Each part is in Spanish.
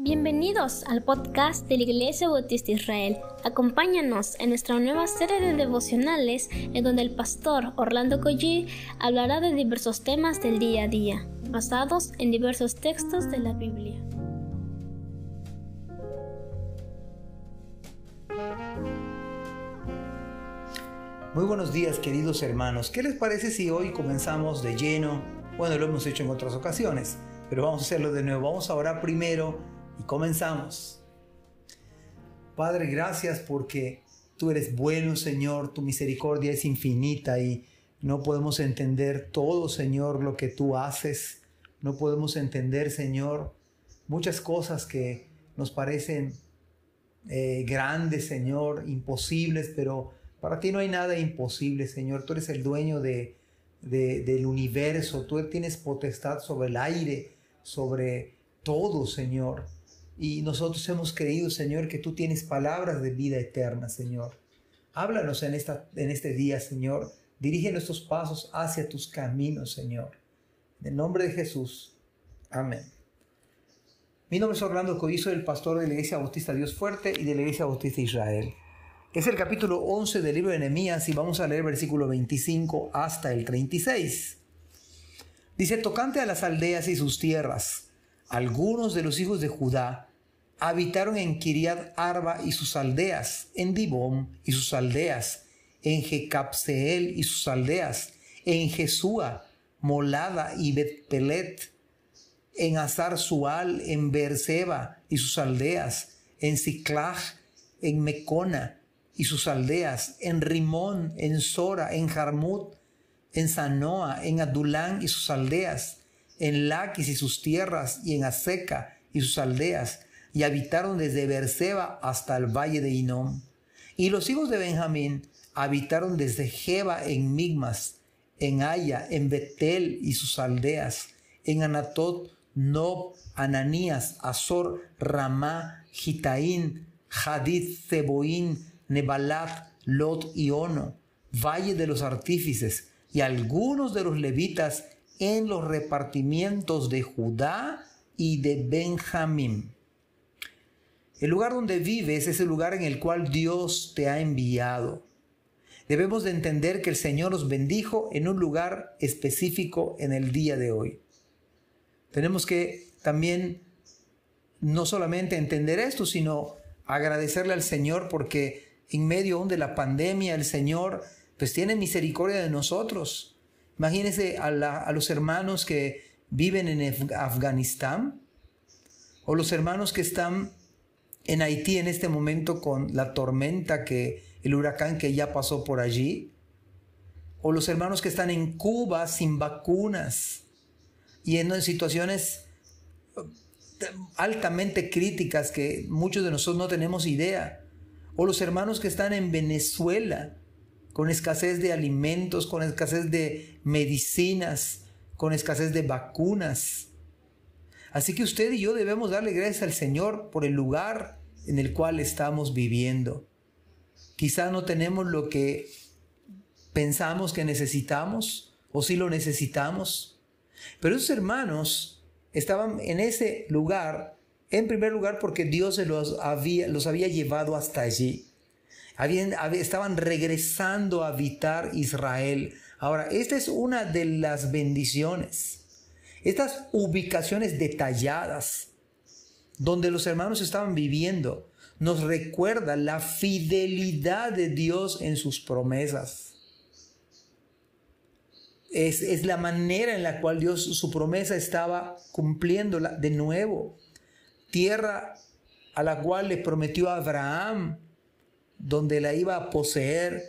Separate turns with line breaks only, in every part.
Bienvenidos al podcast de la Iglesia Bautista Israel. Acompáñanos en nuestra nueva serie de devocionales en donde el pastor Orlando Collie hablará de diversos temas del día a día, basados en diversos textos de la Biblia.
Muy buenos días queridos hermanos. ¿Qué les parece si hoy comenzamos de lleno? Bueno, lo hemos hecho en otras ocasiones, pero vamos a hacerlo de nuevo. Vamos a orar primero y comenzamos. Padre, gracias porque tú eres bueno, Señor, tu misericordia es infinita y no podemos entender todo, Señor, lo que tú haces. No podemos entender, Señor, muchas cosas que nos parecen eh, grandes, Señor, imposibles, pero para ti no hay nada imposible, Señor. Tú eres el dueño de, del universo, tú tienes potestad sobre el aire, sobre todo, Señor. Y nosotros hemos creído, Señor, que tú tienes palabras de vida eterna, Señor. Háblanos en, esta, en este día, Señor. Dirige nuestros pasos hacia tus caminos, Señor. En el nombre de Jesús. Amén. Mi nombre es Orlando Coizo, el pastor de la Iglesia Bautista Dios Fuerte y de la Iglesia Bautista Israel. Es el capítulo 11 del libro de Nehemías y vamos a leer versículo 25 hasta el 36. Dice, tocante a las aldeas y sus tierras, algunos de los hijos de Judá habitaron en Kiriat Arba y sus aldeas, en Dibón y sus aldeas, en Jecapseel y sus aldeas, en Jesúa, Molada y Betpelet, en Azar Sual, en Beerseba y sus aldeas, en Ciclag, en Mecona y sus aldeas, en Rimón, en Sora, en Jarmut, en Sanoa, en Adulán y sus aldeas, en Laquis y sus tierras, y en Aseca y sus aldeas, y habitaron desde Berseba hasta el valle de Inom. Y los hijos de Benjamín habitaron desde Jeba en Migmas, en Aya, en Betel y sus aldeas, en Anatot, Nob, Ananías, Azor, Ramá, Gitaín, Hadid, Zeboín, Nebalat, Lot y Ono, valle de los artífices, y algunos de los levitas en los repartimientos de Judá y de Benjamín. El lugar donde vives es el lugar en el cual Dios te ha enviado. Debemos de entender que el Señor nos bendijo en un lugar específico en el día de hoy. Tenemos que también no solamente entender esto, sino agradecerle al Señor porque en medio de la pandemia el Señor pues tiene misericordia de nosotros. Imagínense a, a los hermanos que viven en Afganistán o los hermanos que están en Haití en este momento con la tormenta que el huracán que ya pasó por allí, o los hermanos que están en Cuba sin vacunas y en situaciones eh, altamente críticas que muchos de nosotros no tenemos idea, o los hermanos que están en Venezuela con escasez de alimentos, con escasez de medicinas, con escasez de vacunas. Así que usted y yo debemos darle gracias al Señor por el lugar en el cual estamos viviendo. Quizá no tenemos lo que pensamos que necesitamos o si lo necesitamos, pero esos hermanos estaban en ese lugar, en primer lugar porque Dios se los había, los había llevado hasta allí. Habían, estaban regresando a habitar Israel. Ahora, esta es una de las bendiciones. Estas ubicaciones detalladas donde los hermanos estaban viviendo, nos recuerda la fidelidad de Dios en sus promesas. Es, la manera en la cual Dios su promesa estaba cumpliéndola de nuevo. Tierra a la cual le prometió a Abraham, donde la iba a poseer.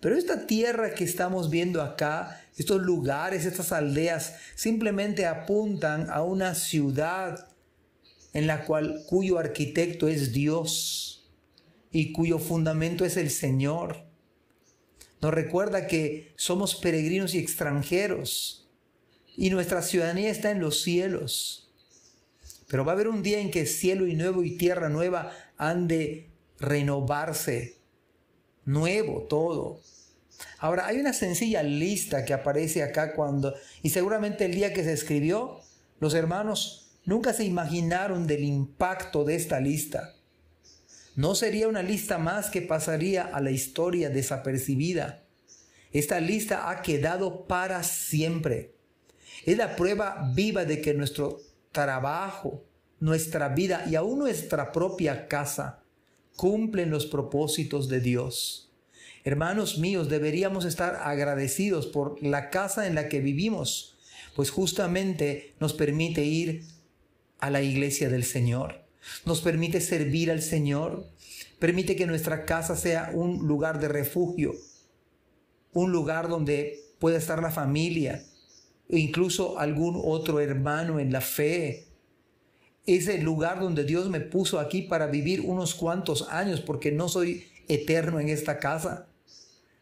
Pero esta tierra que estamos viendo acá, estos lugares, estas aldeas, simplemente apuntan a una ciudad en la cual cuyo arquitecto es Dios y cuyo fundamento es el Señor. Nos recuerda que somos peregrinos y extranjeros y nuestra ciudadanía está en los cielos. Pero va a haber un día en que cielo y nuevo y tierra nueva han de renovarse, nuevo todo. Ahora, hay una sencilla lista que aparece acá cuando, y seguramente el día que se escribió, los hermanos nunca se imaginaron del impacto de esta lista. No sería una lista más que pasaría a la historia desapercibida. Esta lista ha quedado para siempre. Es la prueba viva de que nuestro trabajo, nuestra vida y aún nuestra propia casa cumplen los propósitos de Dios. Hermanos míos, deberíamos estar agradecidos por la casa en la que vivimos, pues justamente nos permite ir a la iglesia del Señor, nos permite servir al Señor, permite que nuestra casa sea un lugar de refugio, un lugar donde pueda estar la familia, e incluso algún otro hermano en la fe. Es el lugar donde Dios me puso aquí para vivir unos cuantos años, porque no soy eterno en esta casa.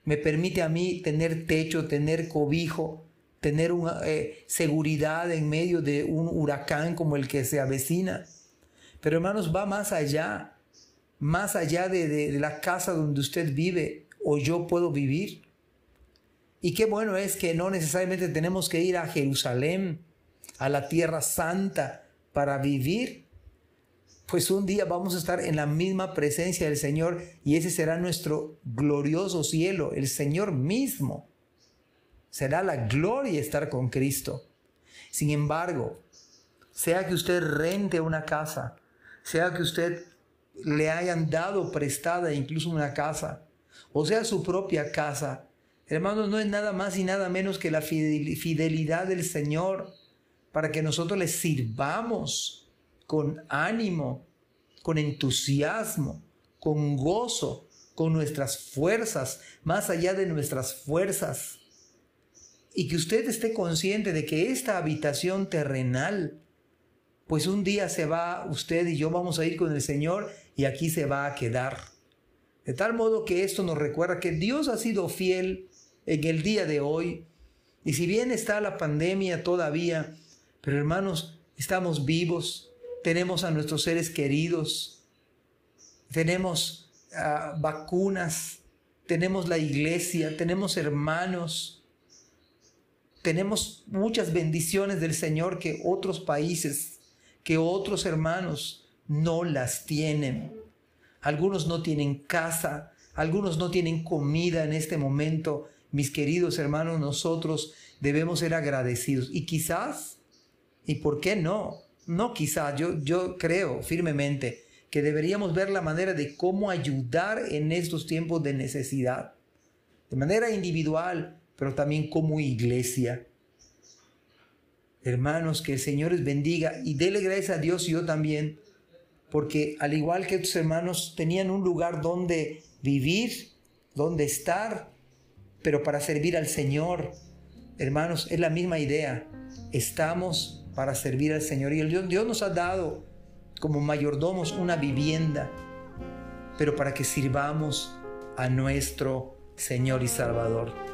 Me permite a mí tener techo, tener cobijo, tener una, eh, seguridad en medio de un huracán como el que se avecina. Pero hermanos, va más allá, más allá de la casa donde usted vive o yo puedo vivir. Y qué bueno es que no necesariamente tenemos que ir a Jerusalén, a la tierra santa, para vivir. Pues un día vamos a estar en la misma presencia del Señor y ese será nuestro glorioso cielo, el Señor mismo. Será la gloria estar con Cristo. Sin embargo, sea que usted rente una casa, sea que usted le hayan dado prestada incluso una casa, o sea su propia casa, Hermanos, no es nada más y nada menos que la fidelidad del Señor para que nosotros le sirvamos con ánimo, con entusiasmo, con gozo, con nuestras fuerzas, más allá de nuestras fuerzas. Y que usted esté consciente de que esta habitación terrenal, pues un día se va usted y yo vamos a ir con el Señor y aquí se va a quedar. De tal modo que esto nos recuerda que Dios ha sido fiel en el día de hoy. Y si bien está la pandemia todavía, pero hermanos, estamos vivos, tenemos a nuestros seres queridos, tenemos ah, vacunas, tenemos la iglesia, tenemos hermanos, tenemos muchas bendiciones del Señor que otros países, que otros hermanos no las tienen. Algunos no tienen casa, algunos no tienen comida en este momento, mis queridos hermanos, nosotros debemos ser agradecidos. Y quizás, ¿y por qué no? No quizás, yo, yo creo firmemente que deberíamos ver la manera de cómo ayudar en estos tiempos de necesidad. De manera individual, pero también como iglesia. Hermanos, que el Señor les bendiga y dele gracias a Dios y yo también, porque al igual que tus hermanos tenían un lugar donde vivir, donde estar, pero para servir al Señor. Hermanos, es la misma idea. Estamos para servir al Señor. Y Dios, Dios nos ha dado como mayordomos una vivienda, pero para que sirvamos a nuestro Señor y Salvador.